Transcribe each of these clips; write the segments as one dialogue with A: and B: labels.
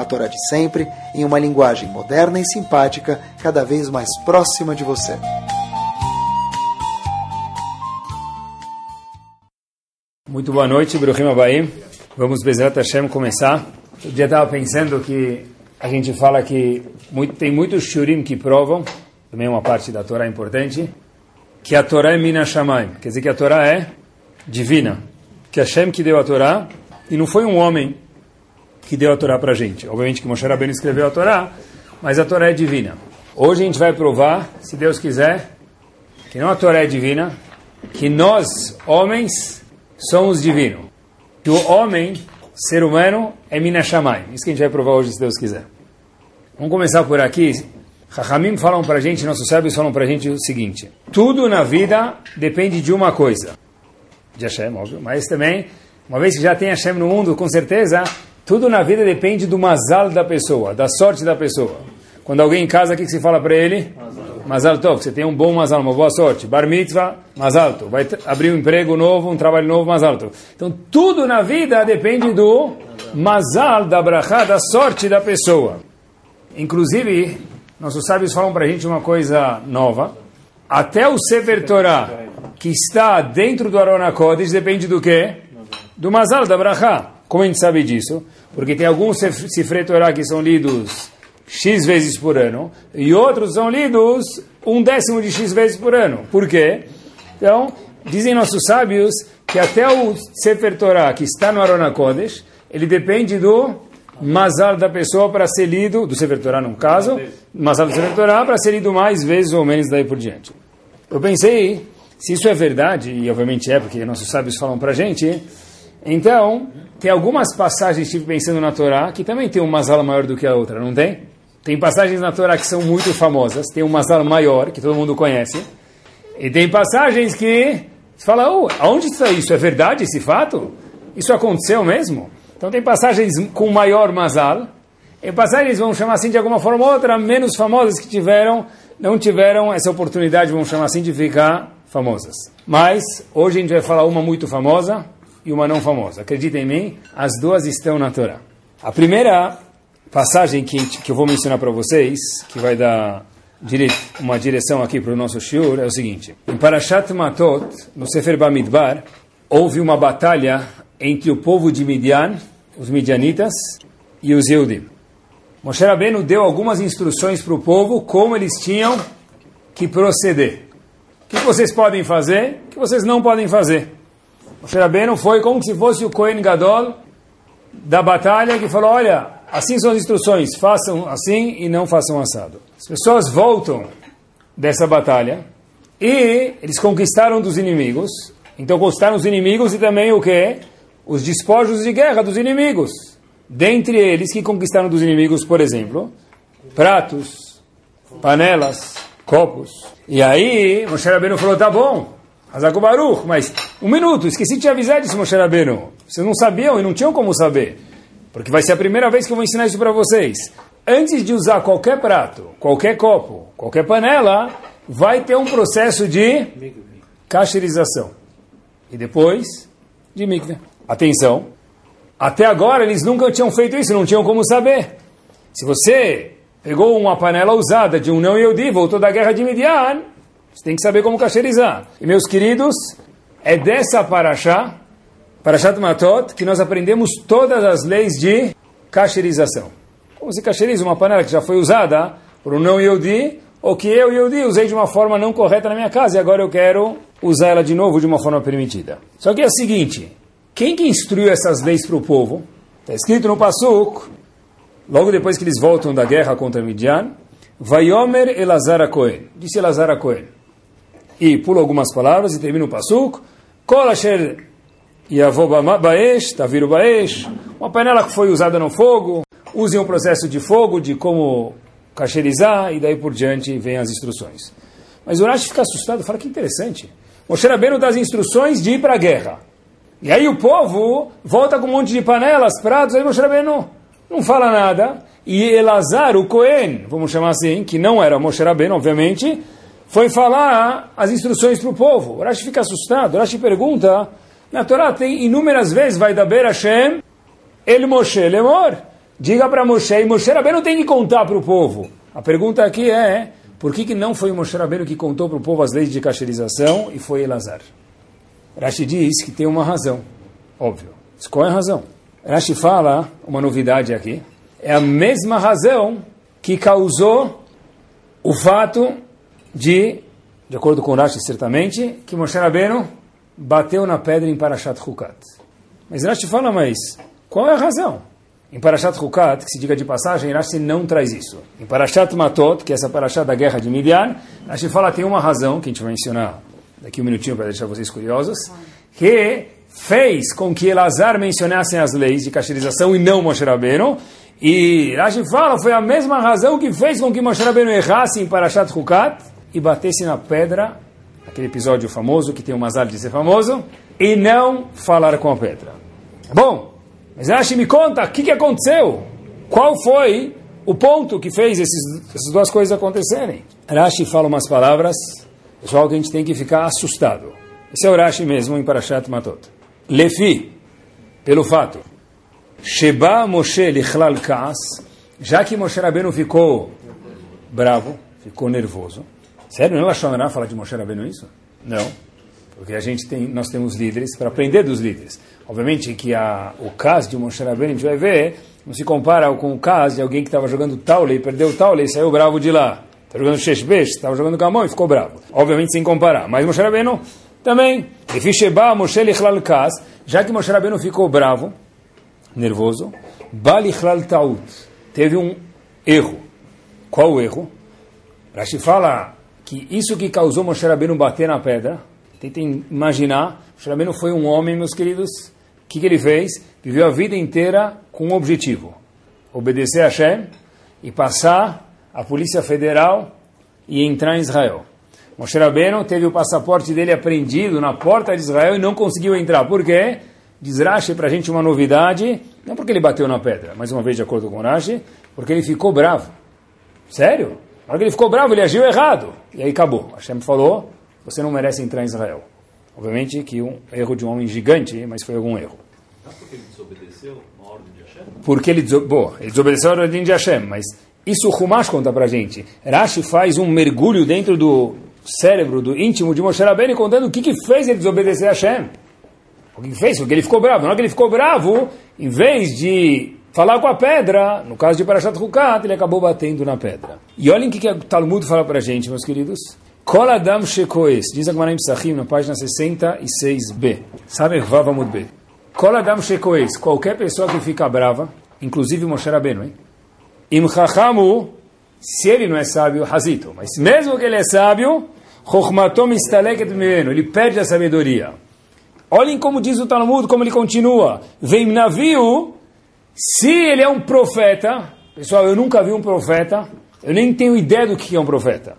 A: a Torá de sempre, em uma linguagem moderna e simpática, cada vez mais próxima de você.
B: Muito boa noite, Bruhim Abaim. Vamos, Bezerra Hashem, começar. Eu já estava pensando que a gente fala que muito, tem muitos shurim que provam, também uma parte da Torá importante, que a Torá é Mina Shamayim, quer dizer que a Torá é divina, que Hashem que deu a Torá, e não foi um homem que deu a Torá para a gente. Obviamente que Moshe Rabbeinu escreveu a Torá, mas a Torá é divina. Hoje a gente vai provar, se Deus quiser, que não a Torá é divina, que nós, homens, somos divinos. Que o homem, ser humano, é Mina Shamayim. Isso que a gente vai provar hoje, se Deus quiser. Vamos começar por aqui. Rahamim falam para a gente, nossos sábios falam para a gente o seguinte: tudo na vida depende de uma coisa, de Hashem, óbvio, mas também, uma vez que já tem Hashem no mundo, com certeza, tudo na vida depende do mazal da pessoa, da sorte da pessoa. Quando alguém em casa, o que, que se fala para ele? Mazal tov, você tem um bom mazal, uma boa sorte. Bar mitzvah, mazal tov. Vai abrir um emprego novo, um trabalho novo, mazal tov. Então, tudo na vida depende do mazal, da brachá, da sorte da pessoa. Inclusive, nossos sábios falam para a gente uma coisa nova. Até o Sefer Torah, que está dentro do Arona Kodesh, depende do quê? Do Mazal, da Brachá. Como a gente sabe disso? Porque tem alguns Sefer Torah que são lidos X vezes por ano, e outros são lidos um décimo de X vezes por ano. Por quê? Então, dizem nossos sábios que até o Sefer Torah, que está no Arona Kodesh, ele depende do Mazal da pessoa para ser lido, do Sefer Torah no caso, Mazal do Sefer Torah para ser lido mais vezes ou menos daí por diante. Eu pensei, se isso é verdade, e obviamente é, porque nossos sábios falam para a gente, então, tem algumas passagens, estive pensando na Torá, que também tem um Mazal maior do que a outra, não tem? Tem passagens na Torá que são muito famosas, tem um Mazal maior, que todo mundo conhece, e tem passagens que você fala, oh, aonde está isso? É verdade esse fato? Isso aconteceu mesmo? Então tem passagens com maior mazal, e passagens, vamos chamar assim de alguma forma ou outra, menos famosas que tiveram, não tiveram essa oportunidade, vamos chamar assim, de ficar famosas. Mas hoje a gente vai falar uma muito famosa e uma não famosa. Acredita em mim, as duas estão na Torá. A primeira passagem que, que eu vou mencionar para vocês, que vai dar dire uma direção aqui para o nosso shiur, é o seguinte. Em Parashat Matot, no Sefer Bamidbar, houve uma batalha entre o povo de Midian, os midianitas, e os Yehudim. Moshe Rabbeinu deu algumas instruções para o povo como eles tinham que proceder. O que vocês podem fazer, o que vocês não podem fazer. Moshe Rabbeinu foi como se fosse o Kohen Gadol da batalha que falou, olha, assim são as instruções, façam assim e não façam assado. As pessoas voltam dessa batalha e eles conquistaram dos inimigos, então conquistaram os inimigos e também o que? Os despojos de guerra dos inimigos. Dentre eles que conquistaram dos inimigos, por exemplo, pratos, panelas, copos. E aí, Moshe Rabbeinu falou, tá bom, Hazako Baruch, mas um minuto, esqueci de te avisar disso, Moshe Rabbeinu. Vocês não sabiam e não tinham como saber. Porque vai ser a primeira vez que eu vou ensinar isso para vocês. Antes de usar qualquer prato, qualquer copo, qualquer panela, vai ter um processo de cacherização. E depois, de mikve. Atenção, até agora eles nunca tinham feito isso, não tinham como saber. Se você pegou uma panela usada de um não Yehudi, voltou da guerra de Midian, você tem que saber como cacherizar. E meus queridos, é dessa paraxá, Parashat Matot, que nós aprendemos todas as leis de cacherização. Como se cacheriza uma panela que já foi usada por um não Yehudi, ou que eu, Yehudi, usei de uma forma não correta na minha casa e agora eu quero usar ela de novo de uma forma permitida. Só que é o seguinte, quem que instruiu essas leis para o povo? Está escrito no Pasuk, logo depois que eles voltam da guerra contra Midian, Vayomer Elazar Cohen. Disse Elazar Cohen. E pula algumas palavras e termina o Pasuk. Kol Asher Baesh, Taviru Baesh. Uma panela que foi usada no fogo. Usem um processo de fogo, de como cacherizar, e daí por diante vem as instruções. Mas o Rashi fica assustado, fala que interessante. Moshe Rabbeinu dá as instruções de ir para a guerra. E aí o povo volta com um monte de panelas, pratos, aí Moshe Rabbeinu não fala nada. E Elazar, o Cohen, vamos chamar assim, que não era Moshe Rabbeinu, obviamente, foi falar as instruções para o povo. O Rashi fica assustado. O Rashi pergunta, na Torá tem inúmeras vezes, vai da Ber Hashem, El Moshe Lemor. Diga para Moshe, e Moshe Rabbeinu tem que contar para o povo. A pergunta aqui é, por que, que não foi Moshe Rabbeinu que contou para o povo as leis de cacherização e foi Elazar? Rashi diz que tem uma razão, óbvio. Qual é a razão? Rashi fala uma novidade aqui. É a mesma razão que causou o fato de, de acordo com Rashi certamente, que Moshe Rabbeinu bateu na pedra em Parashat Hukat. Mas Rashi fala, mas qual é a razão? Em Parashat Hukat, que se diga de passagem, Rashi não traz isso. Em Parashat Matot, que é essa Parashat da guerra de Midian, Rashi fala tem uma razão, que a gente vai mencionar daqui um minutinho para deixar vocês curiosos, que fez com que Elazar mencionasse as leis de cacherização e não Moshe Rabbeinu, e Rashi fala, foi a mesma razão que fez com que Moshe Rabbeinu errasse em Parashat Hukat e batesse na pedra, aquele episódio famoso, que tem o Mazal de ser famoso, e não falar com a pedra. Bom, mas Rashi me conta, o que, que aconteceu? Qual foi o ponto que fez esses, essas duas coisas acontecerem? Rashi fala umas palavras, pessoal, que a gente tem que ficar assustado. Esse é o Rashi mesmo em Parashat Matot. Lefi, pelo fato, Sheba Moshe Lichlal Kaas, já que Moshe Rabbeinu ficou bravo, ficou nervoso. Sério, não Lashonará falar de Moshe Rabbeinu isso? Não. Porque a gente tem, nós temos líderes para aprender dos líderes. Obviamente que a, o caso de Moshe Rabbeinu, a gente vai ver, não se compara com o caso de alguém que estava jogando taule e perdeu o taule e saiu bravo de lá. Está jogando Sheshbesh, estava jogando com a mão e ficou bravo. Obviamente sem comparar. Mas Moshe Rabbeinu também. Efisheba Moshe Lichlal Kas, já que Moshe Rabbeinu ficou bravo, nervoso, Balichlal Taut, teve um erro. Qual o erro? Rashi fala que isso que causou Moshe Rabbeinu bater na pedra, tentem imaginar, Moshe Rabbeinu foi um homem, meus queridos, que, que ele fez? Viveu a vida inteira com um objetivo: obedecer a Hashem e passar a Polícia Federal e entrar em Israel. Moshe Rabbeinu teve o passaporte dele apreendido na porta de Israel e não conseguiu entrar. Por quê? Diz Rashi para a gente uma novidade, não porque ele bateu na pedra, mais uma vez de acordo com Rashi, porque ele ficou bravo. Sério? Na hora que ele ficou bravo, ele agiu errado. E aí acabou. Hashem falou, você não merece entrar em Israel. Obviamente que um erro de um homem gigante, mas foi algum erro.
C: Porque ele desobedeceu a ordem de Hashem?
B: Porque ele, Boa, ele desobedeceu a ordem de Hashem, mas isso o Humash conta pra gente. Rashi faz um mergulho dentro do cérebro, do íntimo de Moshe Rabbeinu, contando o que, que fez ele desobedecer a Hashem. O que fez? Porque ele ficou bravo. Na hora que ele ficou bravo, em vez de falar com a pedra, no caso de Parashat Hukat, ele acabou batendo na pedra. E olhem o que, que o Talmud fala pra gente, meus queridos. Kol Adam Shekoes, diz a Gemara Psachim, na página 66b. Sabe Vavamud B. Kol Adam Shekoes, qualquer pessoa que fica brava, inclusive Moshe Rabbeinu, hein? Im Chachamu, se ele não é sábio, Hazito, mas mesmo que ele é sábio, Chochmatom Istaleket Mimeno, ele perde a sabedoria. Olhem como diz o Talmud, como ele continua. Vem navio, se ele é um profeta, pessoal, eu nunca vi um profeta, eu nem tenho ideia do que é um profeta.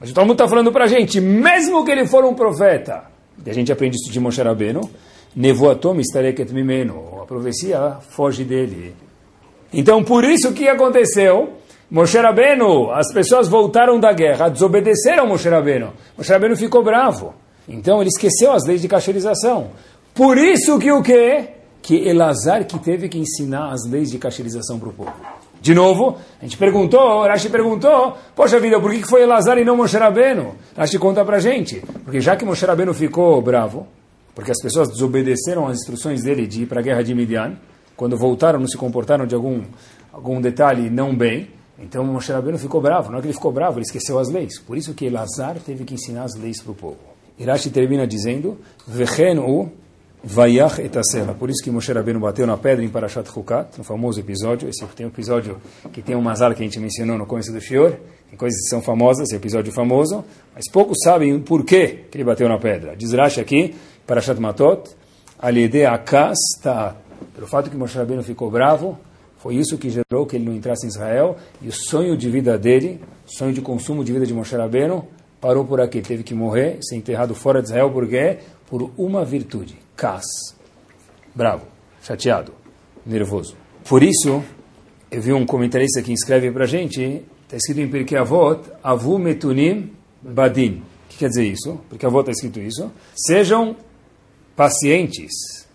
B: Mas o Talmud está falando para a gente, mesmo que ele for um profeta, e a gente aprende isso de Moshe Rabbeinu, Nevoatom estareket mimeno, a profecia foge dele. Então, por isso que aconteceu, Moshe Rabbeinu, as pessoas voltaram da guerra, desobedeceram Moshe Rabbeinu. Moshe Rabbeinu ficou bravo. Então, ele esqueceu as leis de cacherização. Por isso que o quê? Que Elazar que teve que ensinar as leis de cacherização para o povo. De novo, a gente perguntou, Rashi perguntou, poxa vida, por que foi Elazar e não Moshe Rabbeinu? Rashi conta pra gente, porque já que Moshe Rabbeinu ficou bravo, porque as pessoas desobedeceram as instruções dele de ir para a guerra de Midian, quando voltaram não se comportaram de algum, algum detalhe não bem, então Moshe Rabbeinu ficou bravo, não é que ele ficou bravo, ele esqueceu as leis, por isso que Elazar teve que ensinar as leis para o povo. Irashi termina dizendo, Vechen u Vayach etasela. Por isso que Moshe Rabbeinu bateu na pedra em Parashat Hukat, no famoso episódio. Esse tem um episódio que tem um mazal que a gente mencionou no começo do Shior. Tem coisas que são famosas, esse episódio famoso. Mas poucos sabem por que, que ele bateu na pedra. Diz Rashi aqui, Parashat Matot, Aliede Akas Ta'at. Pelo fato que Moshe Rabbeinu ficou bravo, Foi isso que gerou que ele não entrasse em Israel. E o sonho de vida dele, o sonho de consumo de vida de Moshe Rabbeinu, parou por aqui. Teve que morrer, ser enterrado fora de Israel, por quê? Por uma virtude, cas. Bravo, chateado, nervoso. Por isso, eu vi um comentarista que escreve para a gente, está escrito em Pirkei Avot, Avu Metunim Badin. O que quer dizer isso? Porque Avot está escrito isso. Sejam pacientes,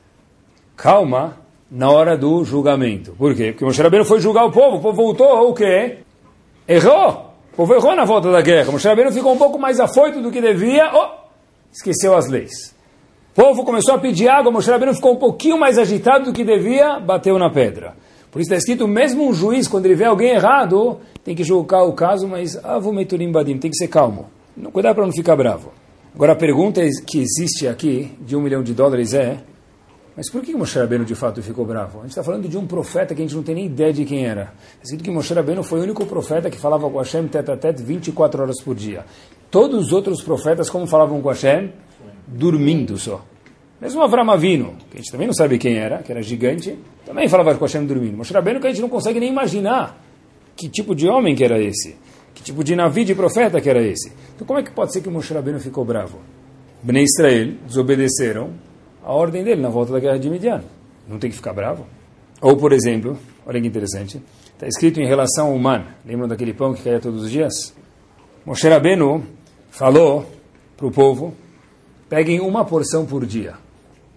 B: calma, na hora do julgamento. Por quê? Porque Moshe Rabbeinu foi julgar o povo, o povo voltou, o quê? Errou! O povo errou na volta da guerra. Moshe Rabbeinu ficou um pouco mais afoito do que devia, oh, esqueceu as leis. O povo começou a pedir água, Moshe Rabbeinu ficou um pouquinho mais agitado do que devia, bateu na pedra. Por isso está escrito, mesmo um juiz, quando ele vê alguém errado, tem que julgar o caso, mas avumeturim badim, tem que ser calmo. Cuidado para não ficar bravo. Agora a pergunta que existe aqui, de um milhão de dólares, é mas por que Moshe Rabbeinu de fato ficou bravo? A gente está falando de um profeta que a gente não tem nem ideia de quem era. É escrito que Moshe Rabbeinu foi o único profeta que falava com Hashem tete a tete 24 horas por dia. Todos os outros profetas, como falavam com Hashem? Dormindo só. Mesmo Avram Avinu, que a gente também não sabe quem era, que era gigante, também falava com Hashem dormindo. Moshe Rabbeinu que a gente não consegue nem imaginar que tipo de homem que era esse. Que tipo de navio de profeta que era esse. Então como é que pode ser que Moshe Rabbeinu ficou bravo? Bnei Israel desobedeceram, a ordem dele na volta da guerra de Midian. Não tem que ficar bravo. Ou, por exemplo, olha que interessante, está escrito em relação ao man. Lembram daquele pão que caía todos os dias? Moshe Rabbeinu falou para o povo, peguem uma porção por dia.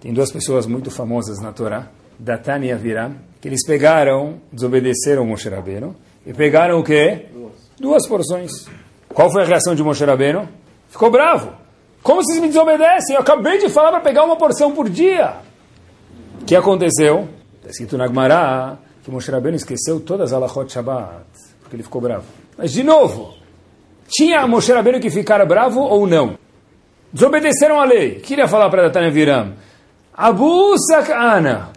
B: Tem duas pessoas muito famosas na Torá, Datan e Aviram, que eles pegaram, desobedeceram Moshe Rabbeinu, e pegaram o quê? Duas. Duas porções. Qual foi a reação de Moshe Rabbeinu? Ficou bravo. Como vocês me desobedecem? Eu acabei de falar para pegar uma porção por dia. O que aconteceu? Está escrito na Gemara que Moshe Rabbeinu esqueceu todas as alachot Shabbat, porque ele ficou bravo. Mas, de novo, tinha Moshe Rabbeinu que ficar bravo ou não? Desobedeceram a lei. Queria falar para Datania Viram. Abu Sakana.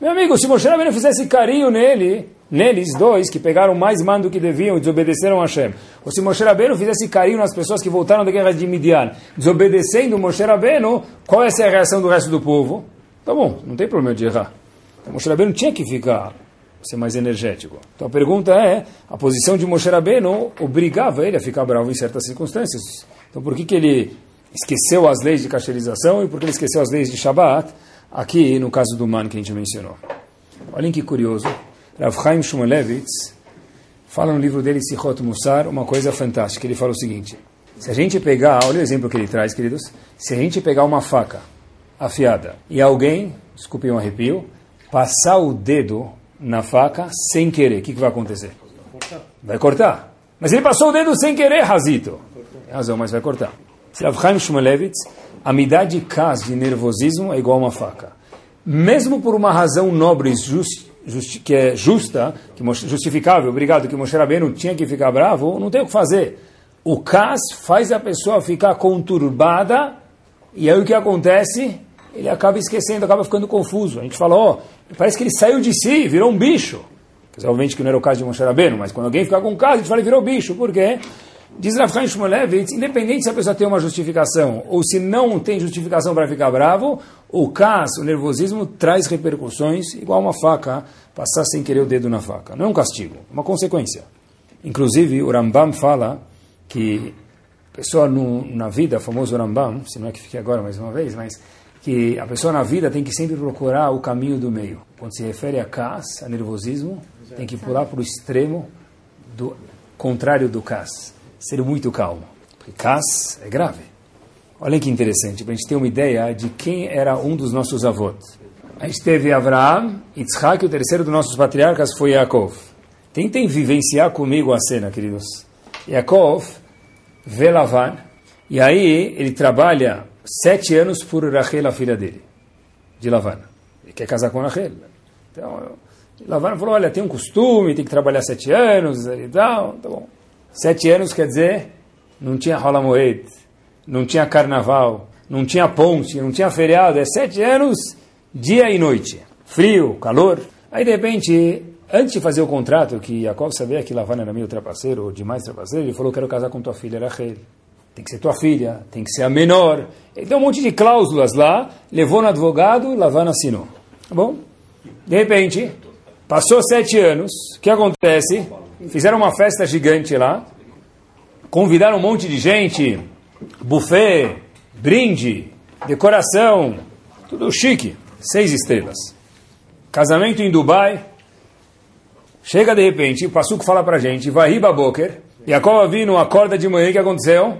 B: Meu amigo, se Moshe Rabbeinu fizesse carinho nele, neles dois que pegaram mais mando do que deviam e desobedeceram a Hashem. Ou se Moshe Rabbeinu fizesse carinho nas pessoas que voltaram da guerra de Midian, desobedecendo Moshe Rabbeinu, qual é a reação do resto do povo? Tá bom, não tem problema de errar. Então, Moshe Rabbeinu tinha que ficar, ser mais energético. Então a pergunta é, a posição de Moshe Rabbeinu obrigava ele a ficar bravo em certas circunstâncias. Então por que, que ele esqueceu as leis de cacherização e por que ele esqueceu as leis de Shabbat, aqui no caso do man que a gente mencionou? Olhem que curioso. Rav Chaim Shmulevitz fala no livro dele, Sichot Musar, uma coisa fantástica. Ele fala o seguinte, se a gente pegar, olha o exemplo que ele traz, queridos, se a gente pegar uma faca afiada e alguém, desculpe um arrepio, passar o dedo na faca sem querer, o que, que vai acontecer? Vai cortar. Mas ele passou o dedo sem querer, Razito. Tem razão, mas vai cortar. Rav Chaim Shmulevitz, a midá de cas, de nervosismo, é igual uma faca. Mesmo por uma razão nobre justa, justi que é justa, que justificável, obrigado, que Moshe Rabbeinu tinha que ficar bravo, não tem o que fazer. O cas faz a pessoa ficar conturbada e aí o que acontece? Ele acaba esquecendo, acaba ficando confuso. A gente fala, ó, oh, parece que ele saiu de si, virou um bicho. Quer dizer, obviamente que não era o caso de Moshe Rabbeinu, mas quando alguém fica com caso, a gente fala, virou bicho. Por quê? Diz Rafkan Shmulevitz, independente se a pessoa tem uma justificação ou se não tem justificação para ficar bravo, o caso, o nervosismo, traz repercussões igual uma faca, passar sem querer o dedo na faca. Não é um castigo, é uma consequência. Inclusive, o Rambam fala que a pessoa no, na vida, famoso Rambam, se não é que fique agora mais uma vez, mas que a pessoa na vida tem que sempre procurar o caminho do meio. Quando se refere a cas, a nervosismo, tem que pular para o extremo do contrário do cas ser muito calmo. Porque Cas é grave. Olha que interessante, para a gente ter uma ideia de quem era um dos nossos avós. A gente teve Abraham, Yitzhak, o terceiro dos nossos patriarcas foi Yaakov. Tentem vivenciar comigo a cena, queridos. Yaakov vê Lavan, e aí ele trabalha sete anos por Rachel, a filha dele, de Lavan. Ele quer casar com Rachel. Então, Lavan falou, olha, tem um costume, tem que trabalhar sete anos e tal, tá bom. Sete anos quer dizer, não tinha rola moed, não tinha carnaval, não tinha ponte, não tinha feriado. É sete anos, dia e noite. Frio, calor. Aí, de repente, antes de fazer o contrato, que Jacob sabia que Lavana era meio trapaceiro, ou demais trapaceiro, ele falou, quero casar com tua filha, Rachel. Tem que ser tua filha, tem que ser a menor. Ele deu um monte de cláusulas lá, levou no advogado Lavana assinou. Tá bom? De repente, Passou sete anos, o que acontece? Fizeram uma festa gigante lá, convidaram um monte de gente, buffet, brinde, decoração, tudo chique, seis estrelas. Casamento em Dubai. Chega de repente, o Passuco fala pra gente, vai riba a cova vindo, acorda de manhã, o que aconteceu?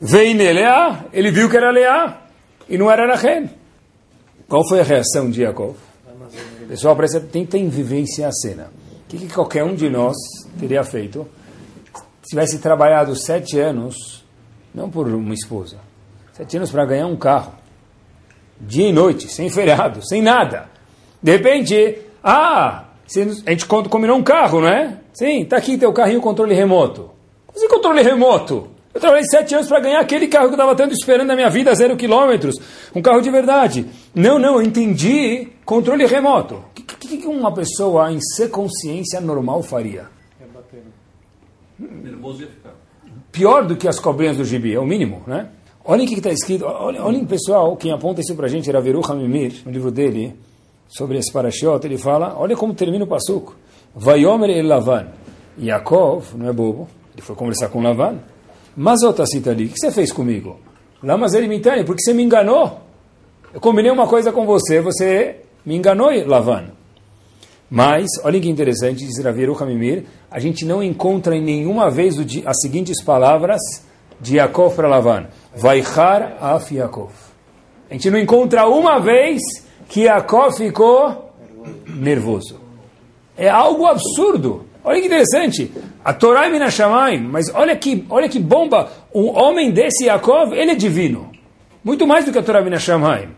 B: Veio Leá, ele viu que era Leá, e não era Rachel. Qual foi a reação de Jacob? Pessoal, presta, tentem vivenciar a cena. O que, que qualquer um de nós teria feito se tivesse trabalhado sete anos, não por uma esposa, sete anos para ganhar um carro, dia e noite, sem feriado, sem nada. De repente, ah, a gente combinou um carro, não é? Sim, está aqui teu carrinho controle remoto. Como assim controle remoto? Eu trabalhei sete anos para ganhar aquele carro que eu estava tanto esperando na minha vida, zero quilômetros, um carro de verdade. Não, não, eu entendi controle remoto. O que, que, que, uma pessoa em ser consciência normal faria? É bater. Nervoso ia ficar. Pior do que as cobrinhas do gibi, é o mínimo, né? Olhem o que está escrito, olhem, olhem, pessoal, quem aponta isso para a gente era Veru Hamimir, no livro dele, sobre esse parashiot, ele fala, olha como termina o passuco. Vayomer el Lavan. Yaakov, não é bobo, ele foi conversar com Lavan. Mas outra cita ali, o que você fez comigo? Lamas Elimitani, porque você me enganou. Eu combinei uma coisa com você, você me enganou, Lavan. Mas, olha que interessante, diz Raviru Hamimir, a gente não encontra em nenhuma vez as seguintes palavras de Yaakov para Lavan. Vaichar af Yaakov. A gente não encontra uma vez que Yaakov ficou nervoso. É algo absurdo. Olha que interessante. A Torá é Minashamayim, mas olha que, olha que bomba. Um homem desse Yaakov, ele é divino. Muito mais do que a Torá Minashamayim.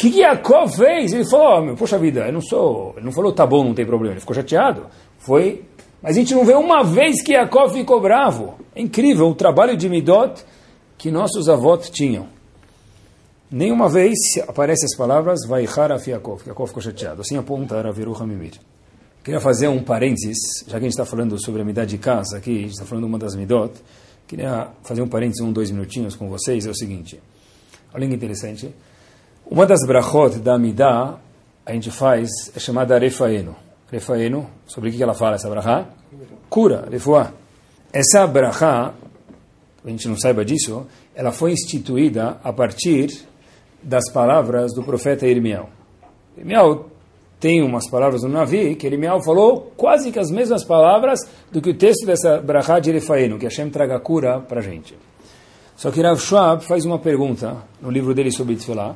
B: Que, Yaakov fez? Ele falou, oh, poxa vida, eu não sou... Ele não falou, tá bom, não tem problema. Ele ficou chateado. Foi... Mas a gente não vê uma vez que Yaakov ficou bravo. É incrível o trabalho de Midot que nossos avós tinham. Nenhuma vez aparecem as palavras Vaichar af Yaakov, Yaakov ficou chateado. Assim aponta Raviru Hamimir. Queria fazer um parênteses, já que a gente está falando sobre a midá de casa aqui, a gente está falando uma das midot, queria fazer um parênteses, um, dois minutinhos com vocês, é o seguinte, olha que interessante, uma das brachot da midá, a gente faz, é chamada refaeno. Refaeno, sobre o que ela fala, essa brachá? Cura, refuá. Essa brachá, a gente não saiba disso, ela foi instituída a partir das palavras do profeta Irmiel. Irmiel tem umas palavras no Navi que Elimiel falou quase que as mesmas palavras do que o texto dessa Brachá de Erefaeno, que Hashem traga cura para a gente. Só que Rav Schwab faz uma pergunta no livro dele sobre Tfilah.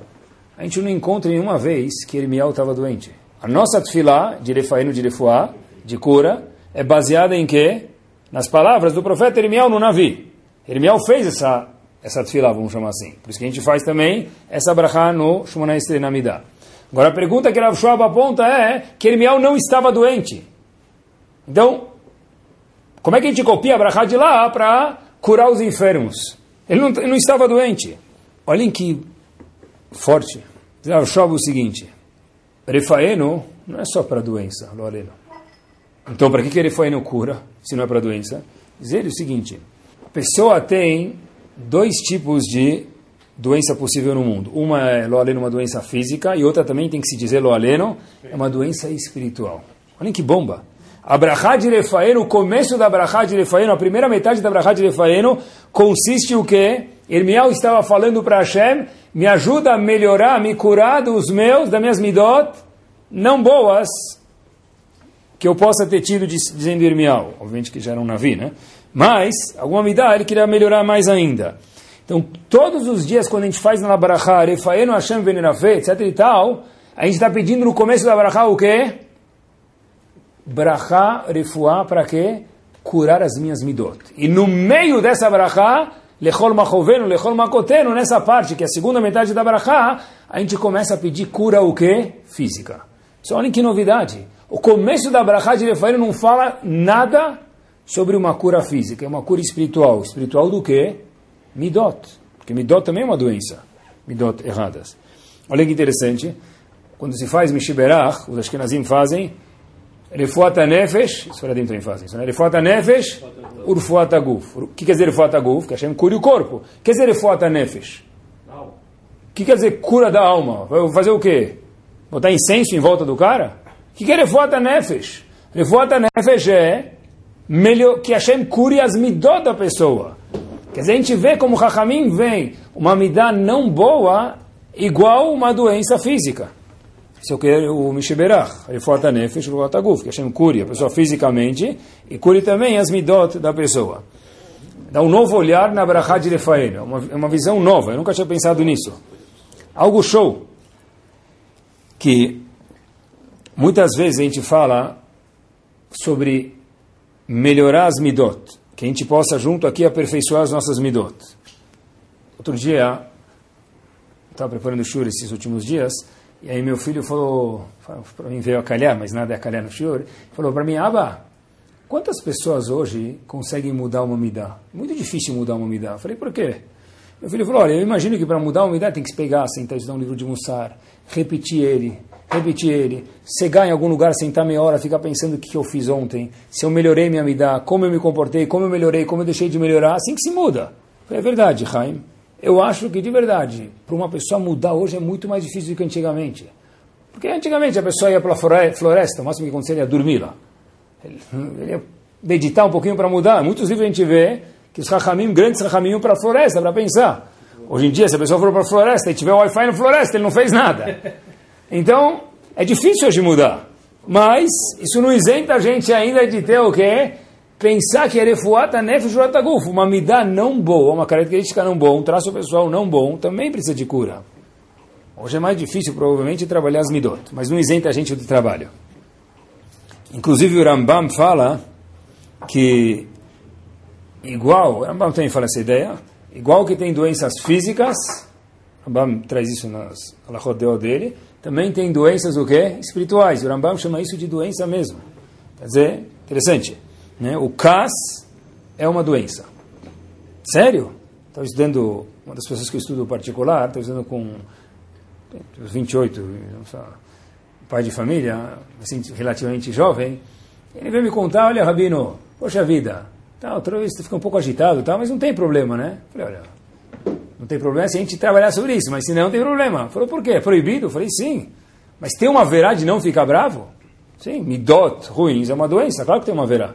B: A gente não encontra nenhuma vez que Elimiel estava doente. A nossa Tfilah, de Erefaeno de Refuá, de cura, é baseada em quê? Nas palavras do profeta Elimiel no Navi. Elimiel fez essa, essa Tfilah, vamos chamar assim. Por isso que a gente faz também essa Brachá no Shumanai Namidá. Agora a pergunta que Rav Schwab aponta é que Ermiel não estava doente. Então, como é que a gente copia a Brachá de lá para curar os enfermos? Ele não, ele não estava doente. Olhem que forte. Rav Schwab é o seguinte, Refaeno não é só para doença, Lorena. Então, para que, que Refaeno cura, se não é para doença? Dizer o seguinte, a pessoa tem dois tipos de doença possível no mundo. Uma é loaleno, uma doença física, e outra também tem que se dizer loaleno, é uma doença espiritual. Olhem que bomba! A de Refaeno, o começo da Brachá de Refaeno, a primeira metade da Brachá de Refaeno, consiste o quê? Irmiel estava falando para Hashem, me ajuda a melhorar, a me curar dos meus, das minhas midot, não boas, que eu possa ter tido, dizendo Irmiel. Obviamente que já era um navi, né? Mas, alguma midá, ele queria melhorar mais ainda. Então, todos os dias, quando a gente faz na Barachá, Refaeno Hashem Venerafe, etc e tal, a gente está pedindo no começo da Barachá o quê? Barachá, Refuá, para quê? Curar as minhas midot. E no meio dessa Barachá, Lechol Machoveno, Lechol Makoteno, nessa parte, que é a segunda metade da Barachá, a gente começa a pedir cura o quê? Física. Só olhem que novidade. O começo da Barachá de Refaeno não fala nada sobre uma cura física, é uma cura espiritual. Espiritual do quê? midot. Porque midot também é uma doença. Midot erradas. Olha que interessante. Quando se faz Mishiberach, os Ashkenazim fazem Refuat Nefesh, isso para dentro também fazem isso, né? Refuat Nefesh, Urfuat Aguf. O que quer dizer Refuat Aguf? Que Hashem cure o corpo. Que quer dizer Refuat Nefesh? O que quer dizer cura da alma? Vai fazer o quê? Botar incenso em volta do cara? O que é Refuata Nefesh? Refuata Nefesh é melhor, que Hashem cure as midot da pessoa. Quer dizer, a gente vê como Rahamim vem uma midá não boa igual uma doença física. É o que é o Mishiberach, Refuata Nefesh, Refuata Guf, que Hashem cure a pessoa fisicamente e cure também as midot da pessoa. Dá um novo olhar na Brachá de Refael, é uma, uma visão nova, eu nunca tinha pensado nisso. Algo show, que muitas vezes a gente fala sobre melhorar as midot, que a gente possa junto aqui aperfeiçoar as nossas midot. Outro dia, estava preparando o shur esses últimos dias, e aí meu filho falou, para mim veio a calhar, mas nada é a calhar no shur, falou para mim, Aba, quantas pessoas hoje conseguem mudar uma midá? Muito difícil mudar uma midá. Eu falei, por quê? Meu filho falou, olha, eu imagino que para mudar uma midá tem que se pegar, sentar, estudar um livro de Mussar, repetir ele, repetir ele, chegar em algum lugar, sentar meia hora, ficar pensando o que eu fiz ontem, se eu melhorei minha midá, como eu me comportei, como eu melhorei, como eu deixei de melhorar, assim que se muda. É verdade, Haim. Eu acho que, de verdade, para uma pessoa mudar hoje é muito mais difícil do que antigamente. Porque antigamente a pessoa ia para a floresta, o máximo que acontecia era dormir lá. Ele, ele ia meditar um pouquinho para mudar. Muitos livros a gente vê que os rachamim, grandes rachamim, para a floresta para pensar. Hoje em dia, se a pessoa for para a floresta e tiver Wi-Fi na floresta, ele não fez nada. Então, é difícil hoje mudar. Mas isso não isenta a gente ainda de ter o quê? Pensar que é refuata nefesh guf, uma midá não boa, uma característica não boa, um traço pessoal não bom, também precisa de cura. Hoje é mais difícil, provavelmente, trabalhar as midot, mas não isenta a gente do trabalho. Inclusive o Rambam fala que igual, o Rambam também fala essa ideia, igual que tem doenças físicas, o Rambam traz isso nas alahot dele, também tem doenças o quê? Espirituais. O Rambam chama isso de doença mesmo. Quer dizer, interessante. Né? O CAS é uma doença. Sério? Estava estudando, uma das pessoas que eu estudo particular, estou estudando com 28, pai de família, assim, relativamente jovem, ele veio me contar, olha, Rabino, poxa vida, tá, outra vez fica um pouco agitado, tá, mas não tem problema, né? Falei, olha, não tem problema se a gente trabalhar sobre isso, mas se não, tem problema. Falou, por quê? É proibido? Falei, sim. Mas tem uma verá de não ficar bravo? Sim, midot ruins é uma doença, claro que tem uma verá.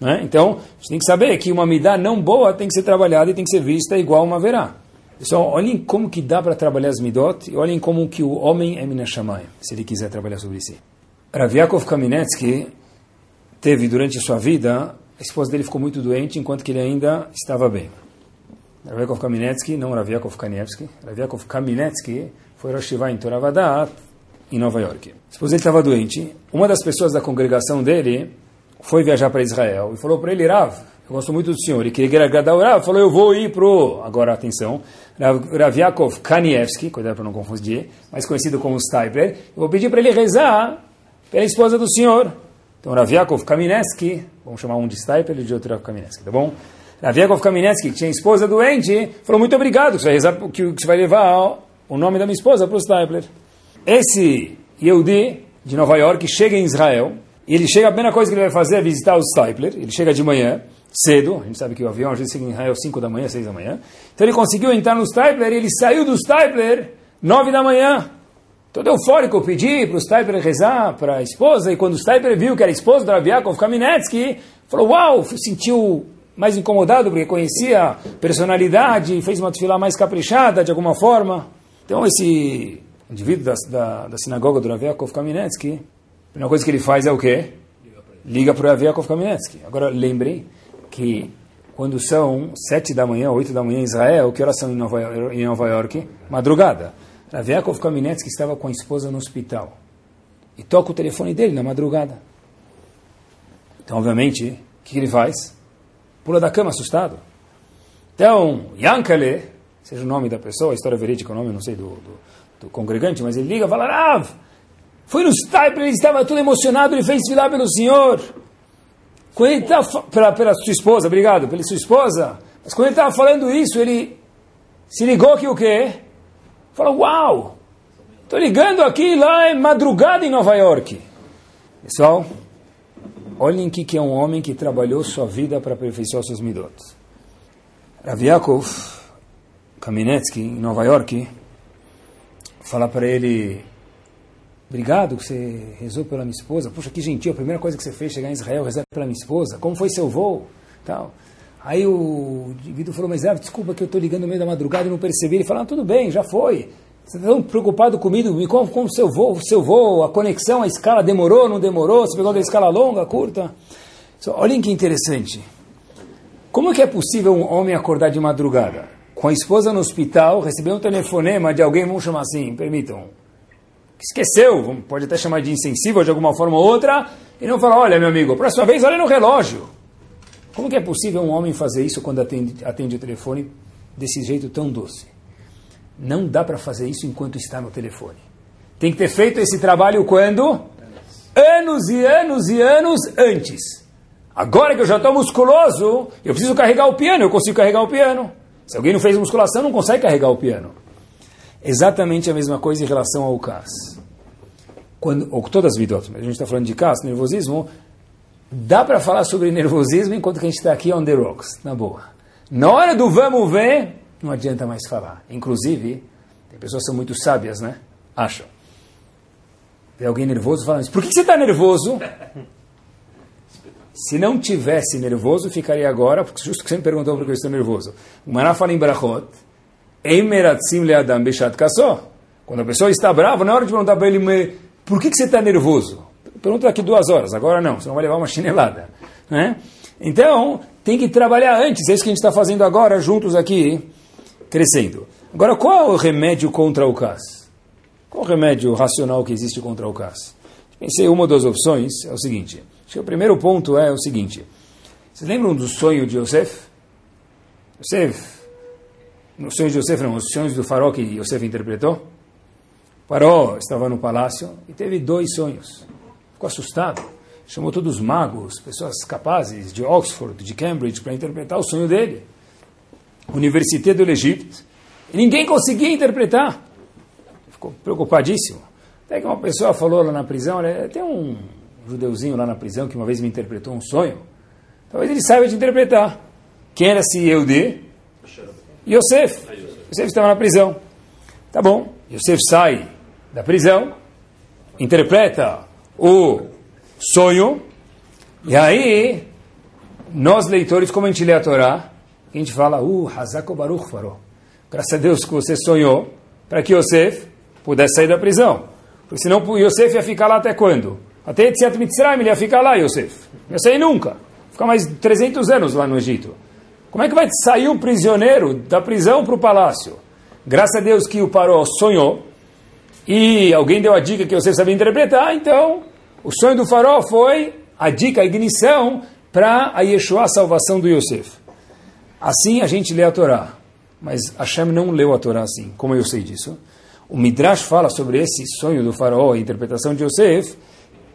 B: Né? Então, a gente tem que saber que uma midá não boa tem que ser trabalhada e tem que ser vista igual uma verá. Pessoal, olhem como que dá para trabalhar as midot e olhem como que o homem é minashamai, se ele quiser trabalhar sobre si. Rav Yaakov Kaminetsky teve durante a sua vida, a esposa dele ficou muito doente enquanto que ele ainda estava bem. Rav Yaakov Kaminetsky, não Rav Yaakov Kanievsky, Rav Yaakov Kaminetsky foi Rosh Shiva em Toravadat, em Nova York. A esposa dele estava doente. Uma das pessoas da congregação dele foi viajar para Israel e falou para ele, Rav, eu gosto muito do senhor, e queria agradar o Rav, falou, eu vou ir para o, agora atenção, Rav Yaakov Kanievsky, cuidado para não confundir, mais conhecido como Stipler, eu vou pedir para ele rezar pela esposa do senhor. Então, Rav Yaakov Kamineski, vamos chamar um de Stipler e de outro Rav Kamineski, tá bom? Rav Yaakov Kamineski, que tinha esposa doente, falou, muito obrigado, você vai rezar, que você vai levar o nome da minha esposa para o Stipler. Esse Yehudi, de Nova York, chega em Israel, e ele chega, a primeira coisa que ele vai fazer é visitar o Stipler, ele chega de manhã, cedo, a gente sabe que o avião às vezes chega em Israel 5 da manhã, 6 da manhã. Então ele conseguiu entrar no Stipler e ele saiu do Stipler 9 da manhã. Todo eufórico, pedi para o Stipler rezar para a esposa, e quando o Stipler viu que era a esposa do Rabiakov Kaminetsky, falou, uau, sentiu mais incomodado porque conhecia a personalidade, fez uma desfila mais caprichada de alguma forma. Então esse indivíduo da, da, da sinagoga do Rabiakov Kaminetsky, a primeira coisa que ele faz é o quê? Liga para o Rabiakov Kaminetsky. Agora lembrem que quando são sete da manhã, oito da manhã em Israel, que horas são em Nova, em Nova York? Madrugada. Rav Yaakov Kaminetsky estava com a esposa no hospital. E toca o telefone dele na madrugada. Então, obviamente, o que, ele faz? Pula da cama assustado. Então, Yankale, seja o nome da pessoa, a história verídica, o nome, não sei, do, do, do congregante, mas ele liga e fala, Rav, foi no Stipe, ele estava todo emocionado, ele fez filar pelo Senhor. Quando ele estava, pela, pela sua esposa, obrigado, pela sua esposa, mas quando ele estava falando isso, ele se ligou que o quê? Falou, uau, estou ligando aqui lá é madrugada em Nova York. Pessoal, olhem o que é um homem que trabalhou sua vida para aperfeiçoar seus midot. Rav Yaakov Kaminetsky, em Nova York, fala para ele, Obrigado que você rezou pela minha esposa. Puxa, que gentil. A primeira coisa que você fez chegar em Israel, rezar pela minha esposa. Como foi seu voo? Tal. Aí o indivíduo falou, mas desculpa que eu estou ligando no meio da madrugada e não percebi. Ele falou, ah, tudo bem, já foi. Você está tão preocupado comigo, me como, como seu voo, seu voo, a conexão, a escala demorou, não demorou, você pegou da escala longa, curta. So, olhem que interessante. Como é que é possível um homem acordar de madrugada? Com a esposa no hospital, receber um telefonema de alguém, vamos chamar assim, permitam, que esqueceu, pode até chamar de insensível de alguma forma ou outra, e não falar, olha meu amigo, próxima vez olha no relógio. Como que é possível um homem fazer isso quando atende, atende o telefone desse jeito tão doce? Não dá para fazer isso enquanto está no telefone. Tem que ter feito esse trabalho quando? Anos e anos e anos antes. Agora que eu já estou musculoso, eu preciso carregar o piano, eu consigo carregar o piano. Se alguém não fez musculação, não consegue carregar o piano. Exatamente a mesma coisa em relação ao CAS. Quando, ou todas as vidot, mas a gente está falando de CAS, nervosismo, dá para falar sobre nervosismo enquanto que a gente está aqui on the rocks, na boa. Na hora do vamos ver, não adianta mais falar. Inclusive, tem pessoas que são muito sábias, né? Acham. Tem alguém nervoso falando, por que você está nervoso? Se não tivesse nervoso, ficaria agora, porque justo que você me perguntou por que eu estou nervoso. O Mará fala em Brachot, Emeratzim leadam beshat kassó. Quando a pessoa está brava, na hora de perguntar para ele, por que, que você está nervoso? Pergunta daqui duas horas, agora não, você não vai levar uma chinelada. Né? Então, tem que trabalhar antes, é isso que a gente está fazendo agora, juntos aqui, crescendo. Agora, qual é o remédio contra o CAS? Qual o remédio racional que existe contra o CAS? Pensei uma das opções, é o seguinte. Acho que o primeiro ponto é o seguinte. Vocês lembram do sonho de Yosef? Yosef, no sonho de Yosef não, os sonhos do farol que Yosef interpretou? Farol estava no palácio e teve dois sonhos. Ficou assustado. Chamou todos os magos, pessoas capazes de Oxford, de Cambridge, para interpretar o sonho dele. Université do Egito. E ninguém conseguia interpretar. Ficou preocupadíssimo. Até que uma pessoa falou lá na prisão, olha, tem um judeuzinho lá na prisão que uma vez me interpretou um sonho. Talvez ele saiba de interpretar. Quem era esse Eudê? Yosef. Yosef estava na prisão. Tá bom. Yosef sai da prisão, interpreta o sonho, e aí, nós leitores, como a gente lê a Torá, a gente fala, uh, Hazako Baruch farou. Graças a Deus que você sonhou, para que Yosef pudesse sair da prisão. Porque senão Yosef ia ficar lá até quando? Até Etziat Mitzrayim ele ia ficar lá, Yosef. Não ia sair nunca. Ficar mais 300 anos lá no Egito. Como é que vai sair um prisioneiro da prisão para o palácio? Graças a Deus que o Paró sonhou e alguém deu a dica que você sabia interpretar, então o sonho do farol foi a dica, a ignição para a Yeshua, a salvação do Yosef. Assim a gente lê a Torá, mas Hashem não leu a Torá assim, como eu sei disso. O Midrash fala sobre esse sonho do faraó, a interpretação de Yosef,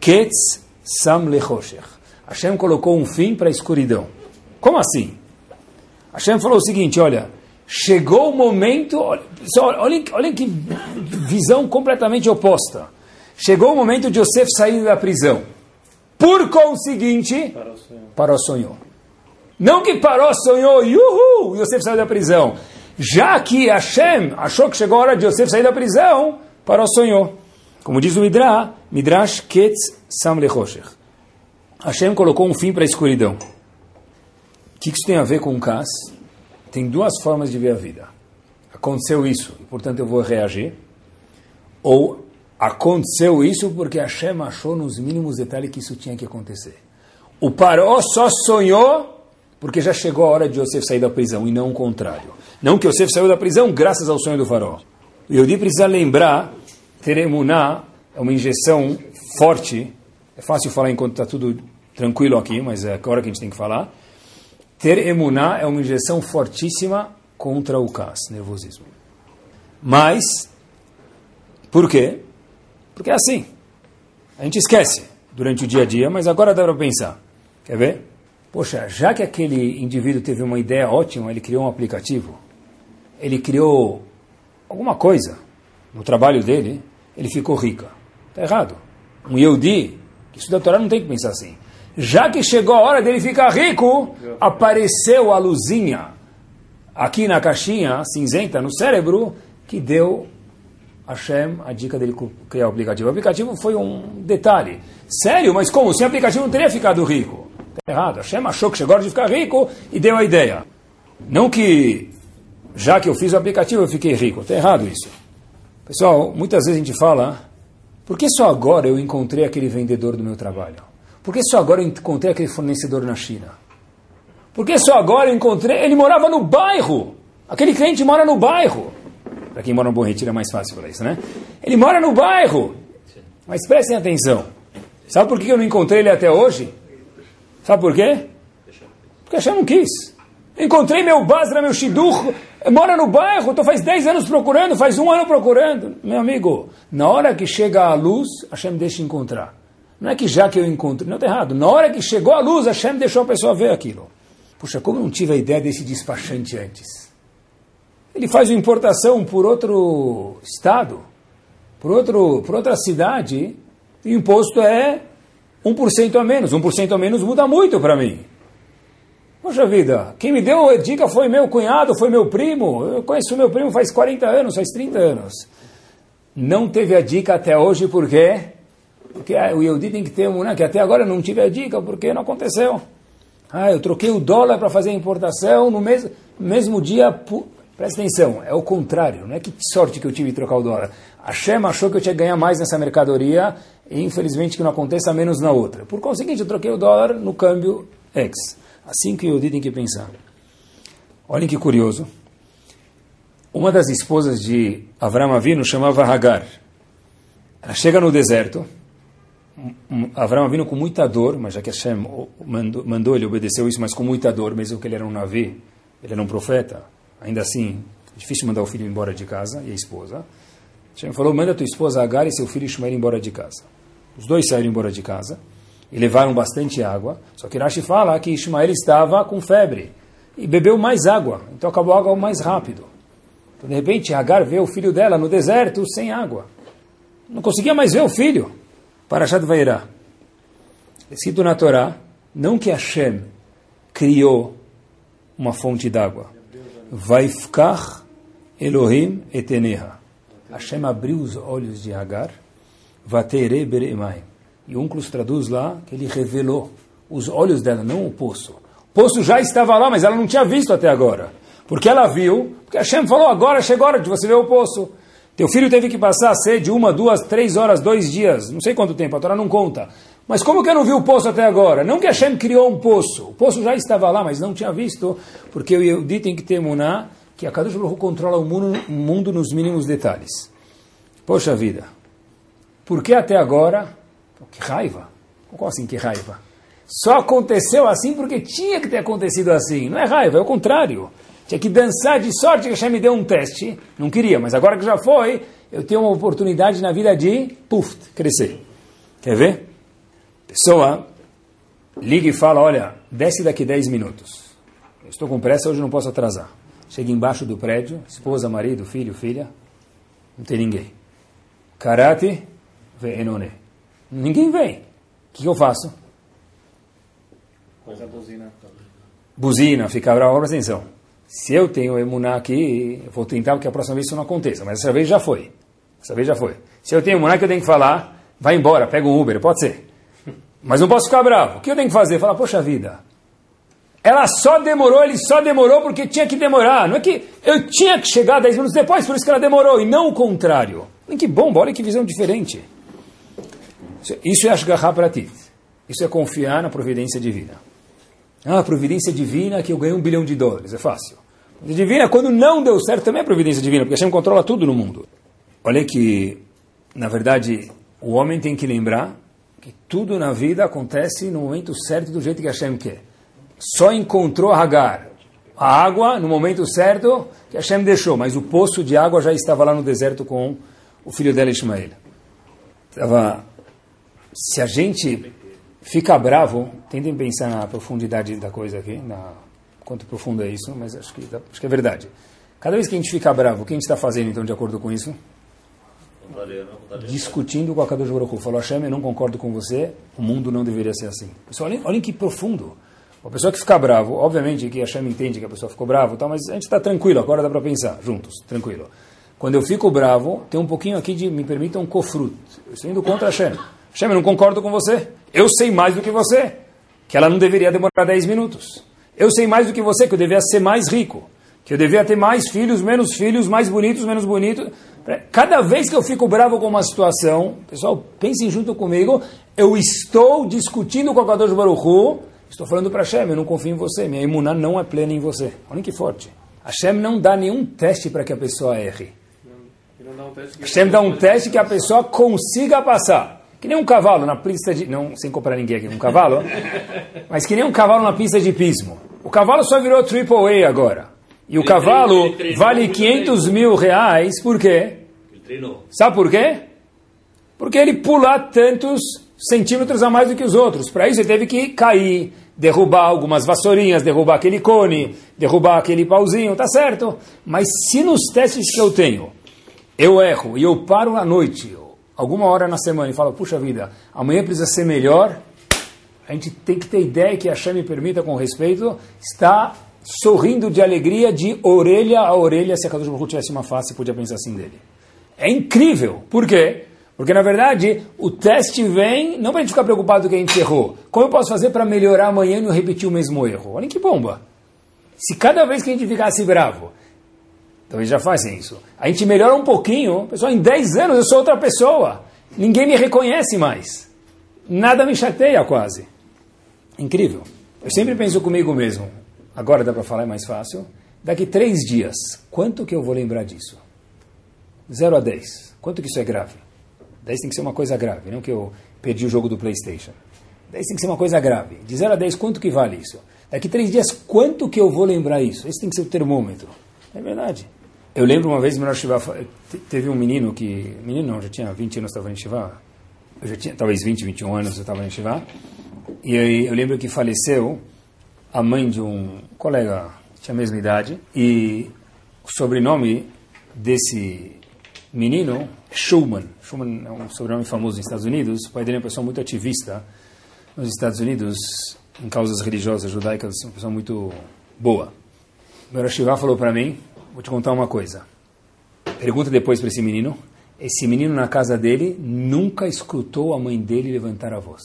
B: Ketz Sam Lechoshech. Hashem colocou um fim para a escuridão. Como assim? Hashem falou o seguinte, olha, chegou o momento, olha, olha que visão completamente oposta. Chegou o momento de Yosef sair da prisão. Por conseguinte, Paró sonhou. Não que Paró sonhou, yuhu, Yosef saiu da prisão. Já que Hashem achou que chegou a hora de Yosef sair da prisão, Paró sonhou. Como diz o Midrash, Midrash Ketz Sam Lechoshech. Hashem colocou um fim para a escuridão. O que isso tem a ver com o Kas? Tem duas formas de ver a vida. Aconteceu isso, e portanto eu vou reagir. Ou aconteceu isso porque Hashem achou nos mínimos detalhes que isso tinha que acontecer. O Paró só sonhou porque já chegou a hora de Yosef sair da prisão, e não o contrário. Não que Yosef saiu da prisão graças ao sonho do Faraó. O Yodi precisa lembrar, ter emuná é uma injeção forte, é fácil falar enquanto está tudo tranquilo aqui, mas é a hora que a gente tem que falar. Ter emuná é uma injeção fortíssima contra o CAS, nervosismo. Mas, por quê? Porque é assim. A gente esquece durante o dia a dia, mas agora dá para pensar. Quer ver? Poxa, já que aquele indivíduo teve uma ideia ótima, ele criou um aplicativo, ele criou alguma coisa no trabalho dele, ele ficou rica. Está errado. Um Yehudi, que estuda a Torá, não tem que pensar assim. Já que chegou a hora dele ficar rico, apareceu a luzinha aqui na caixinha cinzenta, no cérebro, que deu Hashem, a dica dele criar o aplicativo. O aplicativo foi um detalhe. Sério, mas como? Sem aplicativo não teria ficado rico. Está errado. Hashem achou que chegou a hora de ficar rico e deu a ideia. Não que, já que eu fiz o aplicativo, eu fiquei rico. Está errado isso. Pessoal, muitas vezes a gente fala, por que só agora eu encontrei aquele vendedor do meu trabalho? Por que só agora eu encontrei aquele fornecedor na China? Por que só agora eu encontrei... Ele morava no bairro. Aquele cliente mora no bairro. Para quem mora no Bom Retiro é mais fácil falar isso, né? Ele mora no bairro. Mas prestem atenção. Sabe por que eu não encontrei ele até hoje? Sabe por quê? Porque Hashem não quis. Encontrei meu Basra, meu Shidduch, mora no bairro, estou faz 10 anos procurando, faz um ano procurando. Meu amigo, na hora que chega a luz, Hashem deixa encontrar. Não é que já que eu encontrei, não está errado. Na hora que chegou a luz, Hashem deixou a pessoa ver aquilo. Puxa, como não tive a ideia desse despachante antes? Ele faz uma importação por outro estado, por, outro, por outra cidade, e o imposto é 1% a menos. 1% a menos muda muito para mim. Poxa vida, quem me deu a dica foi meu cunhado, foi meu primo. Eu conheço meu primo faz 40 anos, faz 30 anos. Não teve a dica até hoje, por quê? Porque o Yehudi tem que ter uma, que até agora não tive a dica, porque não aconteceu. Ah, eu troquei o dólar para fazer a importação no mesmo, mesmo dia. Presta atenção, é o contrário, não é que sorte que eu tive de trocar o dólar. A Shem achou que eu tinha que ganhar mais nessa mercadoria e infelizmente que não aconteça menos na outra. Por conseguinte, eu troquei o dólar no câmbio X. Assim que o Yehudi tem que pensar. Olhem que curioso. Uma das esposas de Avram Avinu chamava Hagar. Ela chega no deserto. Avram Avinu com muita dor, mas já que Hashem mandou, mandou, ele obedeceu isso, mas com muita dor, mesmo que ele era um navi, ele era um profeta. Ainda assim, é difícil mandar o filho embora de casa e a esposa. Hashem falou, manda tua esposa Agar e seu filho Ishmael embora de casa. Os dois saíram embora de casa e levaram bastante água. Só que Rashi fala que Ismael estava com febre e bebeu mais água, então acabou a água mais rápido. Então, de repente, Agar vê o filho dela no deserto sem água. Não conseguia mais ver o filho. Parashat Vairá. Escrito na Torá, não que Hashem criou uma fonte d'água. Vaifkach Elohim eteneha. Hashem abriu os olhos de Agar. Vatere beremayim. E Unclus traduz lá que ele revelou os olhos dela, não o poço. O poço já estava lá, mas ela não tinha visto até agora. Porque ela viu, porque Hashem falou, agora chegou a hora de você ver o poço. Teu filho teve que passar sede uma, duas, três horas, dois dias, não sei quanto tempo, a Torá não conta. Mas como que eu não vi o poço até agora? Não que Hashem criou um poço. O poço já estava lá, mas não tinha visto, porque o Yehudi tem que ter muná, que a Kadosh Baruch controla o mundo, o mundo nos mínimos detalhes. Poxa vida, por que até agora que raiva! Como assim que raiva? Só aconteceu assim porque tinha que ter acontecido assim. Não é raiva, é o contrário. Tinha que dançar de sorte que Hashem me deu um teste. Não queria, mas agora que já foi, eu tenho uma oportunidade na vida de, puf, crescer. Quer ver? Pessoa liga e fala, olha, desce daqui 10 minutos. Eu estou com pressa, hoje não posso atrasar. Chega embaixo do prédio, esposa, marido, filho, filha, não tem ninguém. Karate, enone. Ninguém vem. O que, eu faço?
C: Coisa buzina.
B: Buzina, fica bravo, presta atenção. Se eu tenho emuná aqui, vou tentar que a próxima vez isso não aconteça, mas essa vez já foi. Essa vez já foi. Se eu tenho emuná que eu tenho que falar, vai embora, pega um Uber, pode ser. Mas não posso ficar bravo. O que eu tenho que fazer? Falar, poxa vida, ela só demorou, ele só demorou porque tinha que demorar. Não é que eu tinha que chegar 10 minutos depois, por isso que ela demorou, e não o contrário. Que bomba, olha que visão diferente. Isso é Ashgaha Pratit. Isso é confiar na providência divina. Ah, providência divina que eu ganhei um bilhão de dólares. É fácil. Divina, quando não deu certo, também é providência divina, porque Hashem controla tudo no mundo. Olha que, na verdade, o homem tem que lembrar que tudo na vida acontece no momento certo do jeito que Hashem quer. Só encontrou Hagar, a água, no momento certo que Hashem deixou, mas o poço de água já estava lá no deserto com o filho dela, Ismael. Estava se a gente fica bravo, tentem pensar na profundidade da coisa aqui, na quanto profundo é isso, mas acho que, acho que é verdade. Cada vez que a gente fica bravo, o que a gente está fazendo então de acordo com isso? Discutindo com a Kadosh Baruch Falou, Hashem, eu não concordo com você, o mundo não deveria ser assim. Pessoal, olhem, olhem que profundo. A pessoa que fica bravo, obviamente que a Hashem entende que a pessoa ficou brava, tal, mas a gente está tranquilo, agora dá para pensar, juntos, tranquilo. Quando eu fico bravo, tem um pouquinho aqui de, me permitam, um cofruto. Eu estou indo contra a Hashem. Hashem, eu não concordo com você. Eu sei mais do que você. Que ela não deveria demorar 10 minutos. Eu sei mais do que você, que eu devia ser mais rico. Que eu devia ter mais filhos, menos filhos, mais bonitos, menos bonitos. Cada vez que eu fico bravo com uma situação, pessoal, pensem junto comigo, eu estou discutindo com o Kadosh Baruch Hu, estou falando para Hashem, eu não confio em você, minha imuná não é plena em você. Olha que forte. Hashem não dá nenhum teste para que a pessoa erre. Não, um Hashem dá um teste que a pessoa consiga passar. Que nem um cavalo na pista de... Não, sem comprar ninguém aqui, um cavalo. mas que nem um cavalo na pista de pismo. O cavalo só virou Triple A agora. E o ele cavalo treinou, vale 500 mil reais, por quê? Ele treinou. Sabe por quê? Porque ele pula tantos centímetros a mais do que os outros. Para isso ele teve que cair, derrubar algumas vassourinhas, derrubar aquele cone, derrubar aquele pauzinho, tá certo. Mas se nos testes que eu tenho, eu erro e eu paro à noite, alguma hora na semana e falo, puxa vida, amanhã precisa ser melhor, a gente tem que ter ideia que a Hashem me permita, com respeito, está sorrindo de alegria de orelha a orelha, se a Kadosh Baruch tivesse uma face, podia pensar assim dele. É incrível. Por quê? Porque, na verdade, o teste vem não para a gente ficar preocupado que a gente errou. Como eu posso fazer para melhorar amanhã e não repetir o mesmo erro? Olha que bomba. Se cada vez que a gente ficasse bravo, então eles já fazem isso, a gente melhora um pouquinho, pessoal, em 10 anos eu sou outra pessoa. Ninguém me reconhece mais. Nada me chateia quase. Incrível. Eu sempre penso comigo mesmo, agora dá para falar é mais fácil, daqui três dias, quanto que eu vou lembrar disso? 0 a 10. Quanto que isso é grave? 10 tem que ser uma coisa grave, não que eu perdi o jogo do Playstation. 10 tem que ser uma coisa grave. De 0 a 10, quanto que vale isso? Daqui três dias, quanto que eu vou lembrar isso? Esse tem que ser o termômetro. É verdade. Eu lembro uma vez, teve um menino que... Menino não, já tinha 20 anos, estava em Shiva. Eu já tinha, talvez 20, 21 anos, eu estava em Shiva. E aí, eu lembro que faleceu a mãe de um colega, tinha a mesma idade, e o sobrenome desse menino Schumann. Schumann é um sobrenome famoso nos Estados Unidos. O pai dele é uma pessoa muito ativista nos Estados Unidos em causas religiosas judaicas, uma pessoa muito boa. Meu Roshivá falou para mim, vou te contar uma coisa. Pergunta depois para esse menino. Esse menino na casa dele nunca escutou a mãe dele levantar a voz.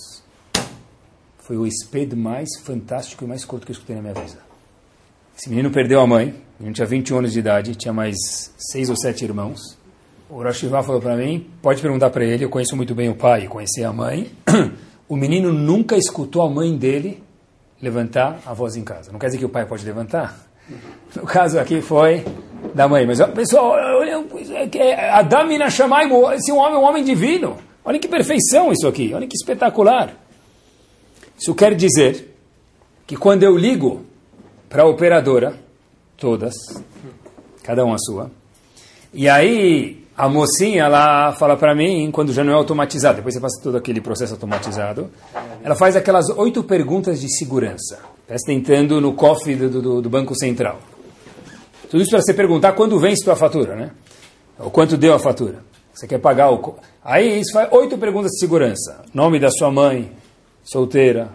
B: Foi o espelho mais fantástico e mais curto que eu escutei na minha vida. Esse menino perdeu a mãe, ele tinha 21 anos de idade, tinha mais seis ou sete irmãos. O Rashivá falou para mim, pode perguntar para ele, eu conheço muito bem o pai, conheci a mãe. O menino nunca escutou a mãe dele levantar a voz em casa. Não quer dizer que o pai pode levantar? No caso aqui foi da mãe. Mas, pessoal, Adam chamar esse homem é um homem divino. Olha que perfeição isso aqui, olha que espetacular. Isso quer dizer que quando eu ligo para a operadora, todas, cada uma a sua, e aí a mocinha lá fala para mim, quando já não é automatizado, depois você passa todo aquele processo automatizado, ela faz aquelas oito perguntas de segurança, presta tentando no cofre do, do, do Banco Central. Tudo isso para você perguntar quando vence sua fatura, né? Ou quanto deu a fatura. Você quer pagar o... Aí isso faz oito perguntas de segurança. Nome da sua mãe, solteira,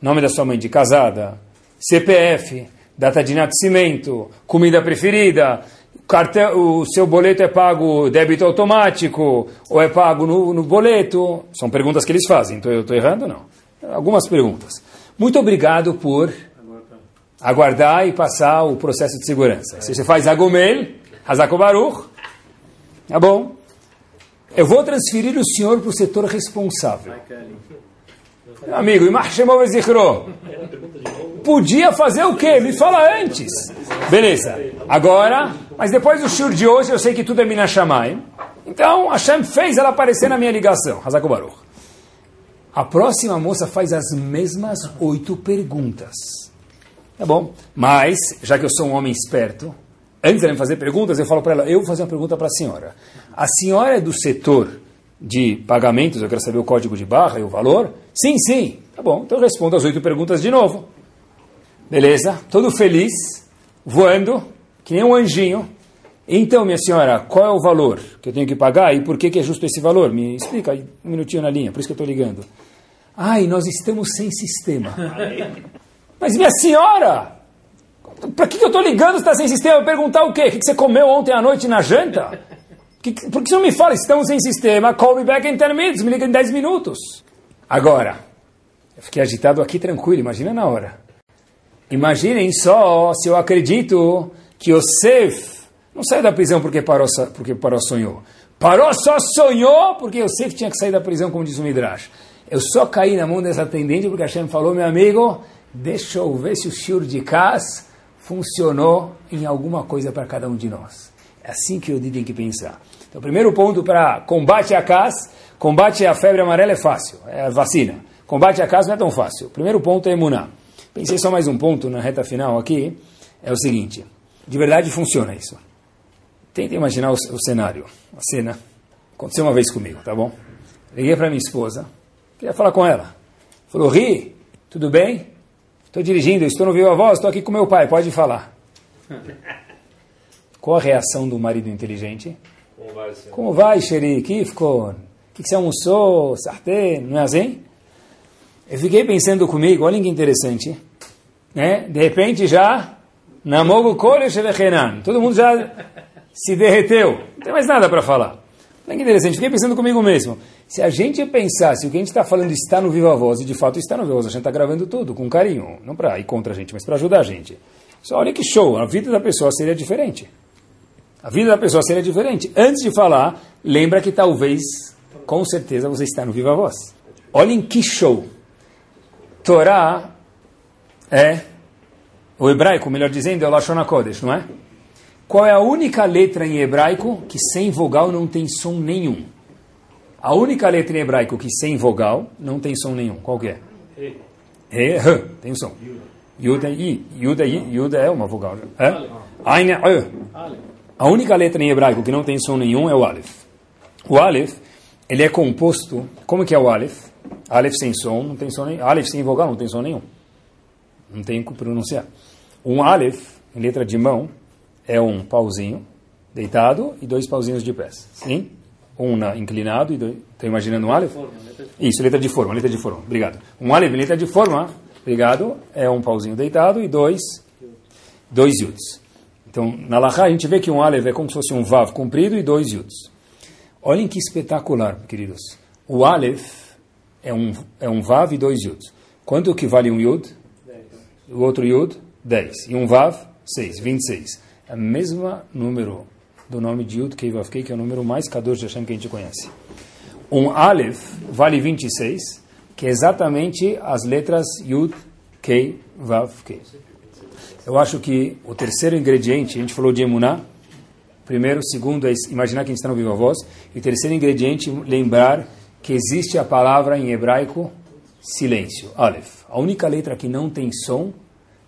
B: nome da sua mãe de casada, CPF, data de nascimento, comida preferida, cartão, o seu boleto é pago débito automático ou é pago no, no boleto. São perguntas que eles fazem. Então eu estou errando não? Algumas perguntas. Muito obrigado por aguardar e passar o processo de segurança. Se você faz Agomel, Hazakobaruch, tá bom. Eu vou transferir o senhor para o setor responsável. Amigo, Podia fazer o quê? Me fala antes. Beleza. Agora, mas depois do shur de hoje, eu sei que tudo é Minashamay. Então, Hashem fez ela aparecer na minha ligação. Hazako Baruch. A próxima moça faz as mesmas oito perguntas. Tá bom. Mas, já que eu sou um homem esperto, antes de ela me fazer perguntas, eu falo para ela, eu vou fazer uma pergunta para a senhora. A senhora é do setor de pagamentos, eu quero saber o código de barra e o valor? Sim, sim. Tá bom, então eu respondo as oito perguntas de novo. Beleza, todo feliz, voando, que nem um anjinho. Então, minha senhora, qual é o valor que eu tenho que pagar e por que, que é justo esse valor? Me explica aí, um minutinho na linha, por isso que eu estou ligando. Ai, nós estamos sem sistema. Mas, minha senhora, para que, que eu estou ligando se está sem sistema? Perguntar o quê? O que, que você comeu ontem à noite na janta? Que, por que você não me fala, estamos sem sistema, call me back in 10 minutes, me liga em 10 minutos. Agora, eu fiquei agitado aqui tranquilo, imagina na hora. Imaginem só se eu acredito que Yosef não saiu da prisão porque parou, porque parou sonhou. Parou só sonhou porque Yosef tinha que sair da prisão, como diz o Midrash. Eu só caí na mão dessa atendente porque Hashem falou, meu amigo, deixa eu ver se o shiur de Kas funcionou em alguma coisa para cada um de nós. É assim que eu tem que pensar. Então, o primeiro ponto para combate a Kas, combate a febre amarela é fácil, é a vacina. Combate a Kas não é tão fácil. O primeiro ponto é imunar. Pensei só mais um ponto na reta final aqui, é o seguinte, de verdade funciona isso. Tenta imaginar o, o cenário, a cena. Aconteceu uma vez comigo, tá bom? Liguei para minha esposa, queria falar com ela. Falou, Ri, tudo bem? Estou dirigindo, estou no Viva Voz, estou aqui com meu pai, pode falar. Qual a reação do marido inteligente? Como vai, Como vai Xeri? Que ficou? O que, que você almoçou? Sartê? Não é assim? Eu fiquei pensando comigo, olha que interessante. Né? De repente já, Namogo Shevechenan. Todo mundo já se derreteu. Não tem mais nada para falar. Olha que interessante, fiquei pensando comigo mesmo. Se a gente pensasse o que a gente está falando está no Viva Voz, e de fato está no Viva Voz, a gente está gravando tudo com carinho, não para ir contra a gente, mas para ajudar a gente. Só olha que show, a vida da pessoa seria diferente. A vida da pessoa seria diferente. Antes de falar, lembra que talvez, com certeza, você está no Viva Voz. Olhem que show. Torá é, o hebraico, melhor dizendo, é o Lashon HaKodesh, não é? Qual é a única letra em hebraico que sem vogal não tem som nenhum? A única letra em hebraico que sem vogal não tem som nenhum. Qual que é? He. He, tem som. Yuda, I. Yuda, I. Yuda é uma vogal. É? Aine, A única letra em hebraico que não tem som nenhum é o Aleph. O Aleph, ele é composto... Como que é o Aleph? Aleph sem som, não tem som nenhum. Aleph sem vogal, não tem som nenhum. Não tem como pronunciar. Um Aleph, em letra de mão, é um pauzinho deitado e dois pauzinhos de pés. Sim? Um na, inclinado e dois. Estou imaginando um aleph? Isso, letra de forma, letra de forma. Obrigado. Um aleph, letra de forma, obrigado, é um pauzinho deitado e dois, dois yuds. Então, na Lahá a gente vê que um aleph é como se fosse um vav comprido e dois yuds. Olhem que espetacular, queridos. O aleph é um, é um vav e dois yuds. Quanto que vale um yud? O outro yud? 10. E um vav? 6, 26 o mesmo número do nome de Yud Kei Vav Kei, que é o número mais Kadosh de Hashem que a gente conhece. Um Aleph vale 26, que é exatamente as letras Yud Kei Vav Kei. Eu acho que o terceiro ingrediente, a gente falou de Emuná, primeiro, segundo é imaginar que a gente está no Viva Voz, e o terceiro ingrediente, lembrar que existe a palavra em hebraico silêncio, Aleph. A única letra que não tem som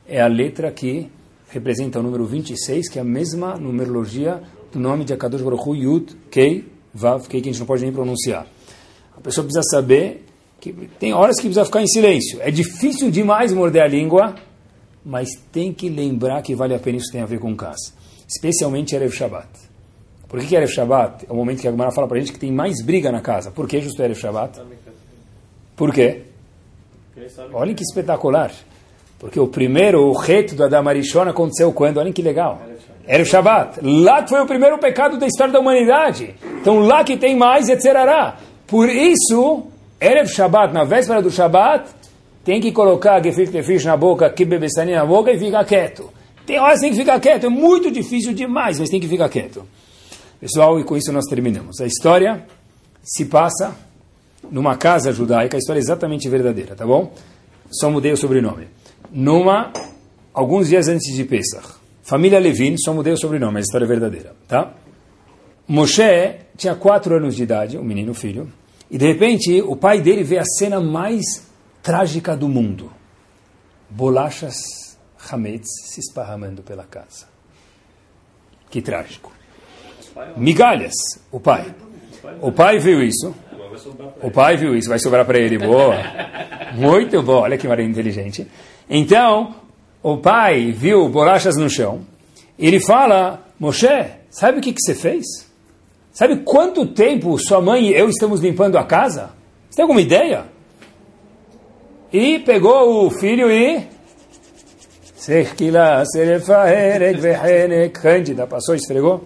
B: é a letra que representa o número 26, que é a mesma numerologia do nome de Akadosh Baruch Hu, Yud, Kei, Vav, Kei, que a gente não pode nem pronunciar. A pessoa precisa saber que tem horas que precisa ficar em silêncio. É difícil demais morder a língua, mas tem que lembrar que vale a pena isso tem a ver com casa. Especialmente Erev Shabbat. Por que, que Erev Shabbat é o momento que a Gemara fala para a gente que tem mais briga na casa? Por que justo Erev Shabbat? Por quê? Olha que espetacular. Porque o primeiro, o reto do Adam Arishon aconteceu quando? Olha que legal. Era o Shabbat. Lá foi o primeiro pecado da história da humanidade. Então lá que tem mais, etc. Por isso, Erev Shabbat, na véspera do Shabbat, tem que colocar gefilte tefish na boca, kibebessani na boca e ficar quieto. Tem horas que tem que ficar quieto. É muito difícil demais, mas tem que ficar quieto. Pessoal, e com isso nós terminamos. A história se passa numa casa judaica, a história é exatamente verdadeira, tá bom? Só mudei o sobrenome numa alguns dias antes de Pesach. Família Levin, só mudei o sobrenome, mas a história é verdadeira, tá? Moshe tinha quatro anos de idade, um menino filho, e de repente o pai dele vê a cena mais trágica do mundo: bolachas Hametz se esparramando pela casa. Que trágico. Migalhas, o pai. O pai viu isso. O pai viu isso, vai sobrar para ele. Boa. Muito bom. Olha que marido inteligente. Então, o pai viu bolachas no chão. Ele fala: Moshe, sabe o que, que você fez? Sabe quanto tempo sua mãe e eu estamos limpando a casa? Você tem alguma ideia? E pegou o filho e. Cândida passou, esfregou.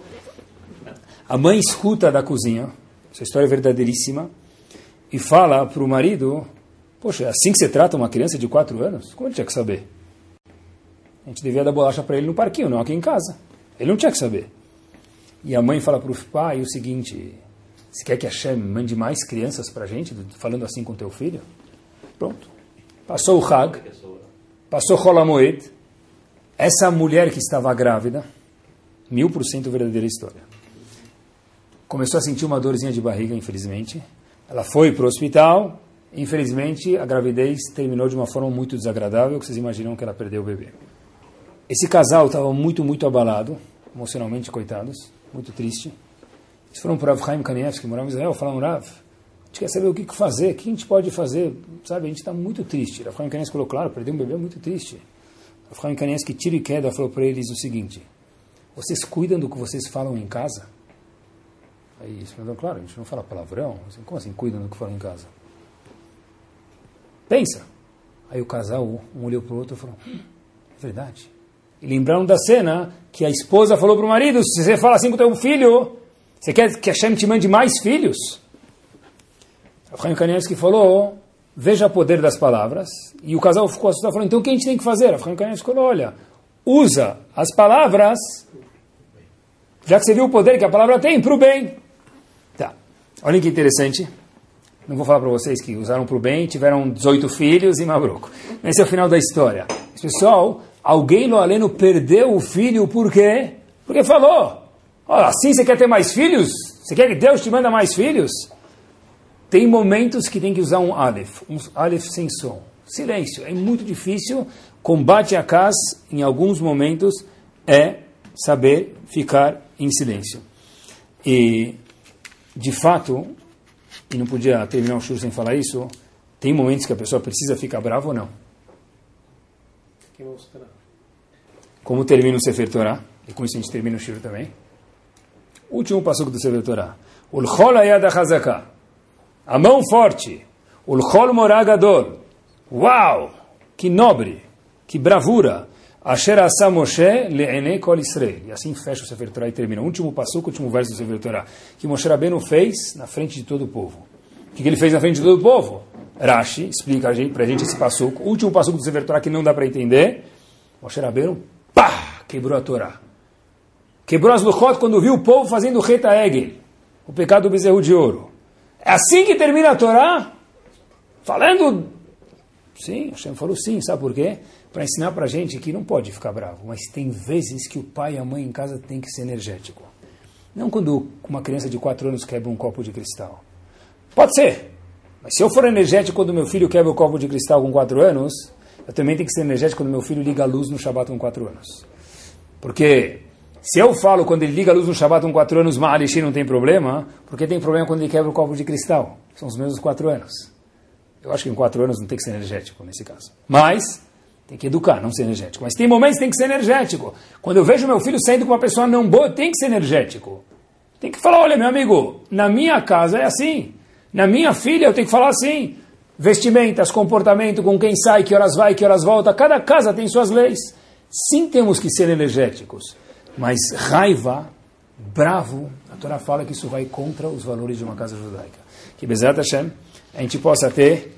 B: A mãe escuta da cozinha, essa história é verdadeiríssima, e fala para o marido, poxa, é assim que você trata uma criança de 4 anos? Como ele tinha que saber? A gente devia dar bolacha para ele no parquinho, não aqui em casa. Ele não tinha que saber. E a mãe fala para o pai o seguinte, você quer que a Hashem mande mais crianças para a gente, falando assim com teu filho? Pronto. Passou o Hag, passou Holamoed, essa mulher que estava grávida, mil por cento verdadeira história, começou a sentir uma dorzinha de barriga, infelizmente. Ela foi para o hospital, infelizmente a gravidez terminou de uma forma muito desagradável, que vocês imaginam que ela perdeu o bebê. Esse casal estava muito, muito abalado, emocionalmente, coitados, muito triste. Eles foram para Rav Chaim Kanievski, que morava em Israel, falaram, Rav, a gente quer saber o que fazer, o que a gente pode fazer, sabe, a gente está muito triste. Rav Chaim Kanievski falou, claro, perder um bebê é muito triste. Rav Chaim Kanievski, tiro e queda, falou para eles o seguinte, vocês cuidam do que vocês falam em casa? Aí eles falaram, claro, a gente não fala palavrão, assim, como assim cuidam do que falam em casa? Pensa. Aí o casal, um olhou para o outro e falou, hum, é verdade. E lembraram da cena que a esposa falou para o marido, se você fala assim com o teu filho, você quer que a Hashem te mande mais filhos? Rafael Kanievski falou, veja o poder das palavras. E o casal ficou assustado, falou, então o que a gente tem que fazer? Rafael Kanievski falou, olha, usa as palavras, já que você viu o poder que a palavra tem, para o bem. Tá, olha que interessante. Não vou falar para vocês que usaram para o bem, tiveram 18 filhos e Mabroco. Esse é o final da história. Pessoal, alguém no aleno perdeu o filho, por quê? Porque falou, Olha, assim você quer ter mais filhos? Você quer que Deus te manda mais filhos? Tem momentos que tem que usar um Aleph, um Aleph sem som. Silêncio, é muito difícil. Combate a casa, em alguns momentos, é saber ficar em silêncio. E, de fato, e não podia terminar o show sem falar isso, tem momentos que a pessoa precisa ficar brava ou não? Como termina o Sefer Torah? E com isso a gente termina o Shiro também. Último passo do Sefer Torah. Ulchol ayad hazaka. A mão forte. Ulchol moragador. Uau! Que nobre! Que bravura! Asher asa Moshe le'ene kol Israel. E assim fecha o Sefer Torah e termina. O último passo, o último verso do Sefer Torah. Que Moshe Rabbeinu fez na frente de todo o povo. O que ele fez na frente de todo o povo? Rashi explica para a gente esse passo. O último passo do Sefer Torah que não dá para entender. Moshe Rabbeinu, pá, quebrou a Torá. Quebrou as luchot quando viu o povo fazendo reta egel, o pecado do bezerro de ouro. É assim que termina a Torá? Falando. Sim, Hashem falou sim, sabe por quê? Para ensinar para a gente que não pode ficar bravo, mas tem vezes que o pai e a mãe em casa tem que ser energético. Não quando uma criança de 4 anos quebra um copo de cristal. Pode ser, mas se eu for energético quando meu filho quebra o copo de cristal com 4 anos, eu também tenho que ser energético quando meu filho liga a luz no Shabat com 4 anos. Porque se eu falo quando ele liga a luz no Shabbat com 4 anos, Ma'alishi não tem problema, porque tem problema quando ele quebra o copo de cristal. São os mesmos 4 anos. Eu acho que em 4 anos não tem que ser energético nesse caso. Mas, tem que educar, não ser energético. Mas tem momentos que tem que ser energético. Quando eu vejo meu filho saindo com uma pessoa não boa, tem que ser energético. Tem que falar, olha meu amigo, na minha casa é assim. Na minha filha eu tenho que falar assim. Vestimentas, comportamento, com quem sai, que horas vai, que horas volta. Cada casa tem suas leis. Sim temos que ser energéticos. Mas raiva, bravo, a Torá fala que isso vai contra os valores de uma casa judaica. Que Bezat Hashem, a gente possa ter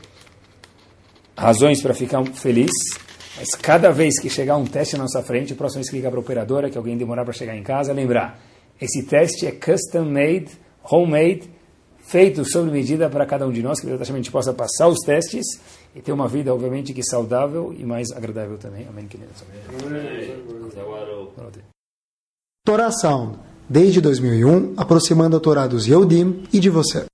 B: razões para ficar feliz, mas cada vez que chegar um teste na nossa frente, a próxima vez que ligar para a operadora, que alguém demorar para chegar em casa, lembrar, esse teste é custom made, homemade, feito sob medida para cada um de nós, que gente possa passar os testes e ter uma vida, obviamente, que saudável e mais agradável também. Amém, queridos.
A: Torá Sound, desde 2001, aproximando a Torá dos Yehudim e de você.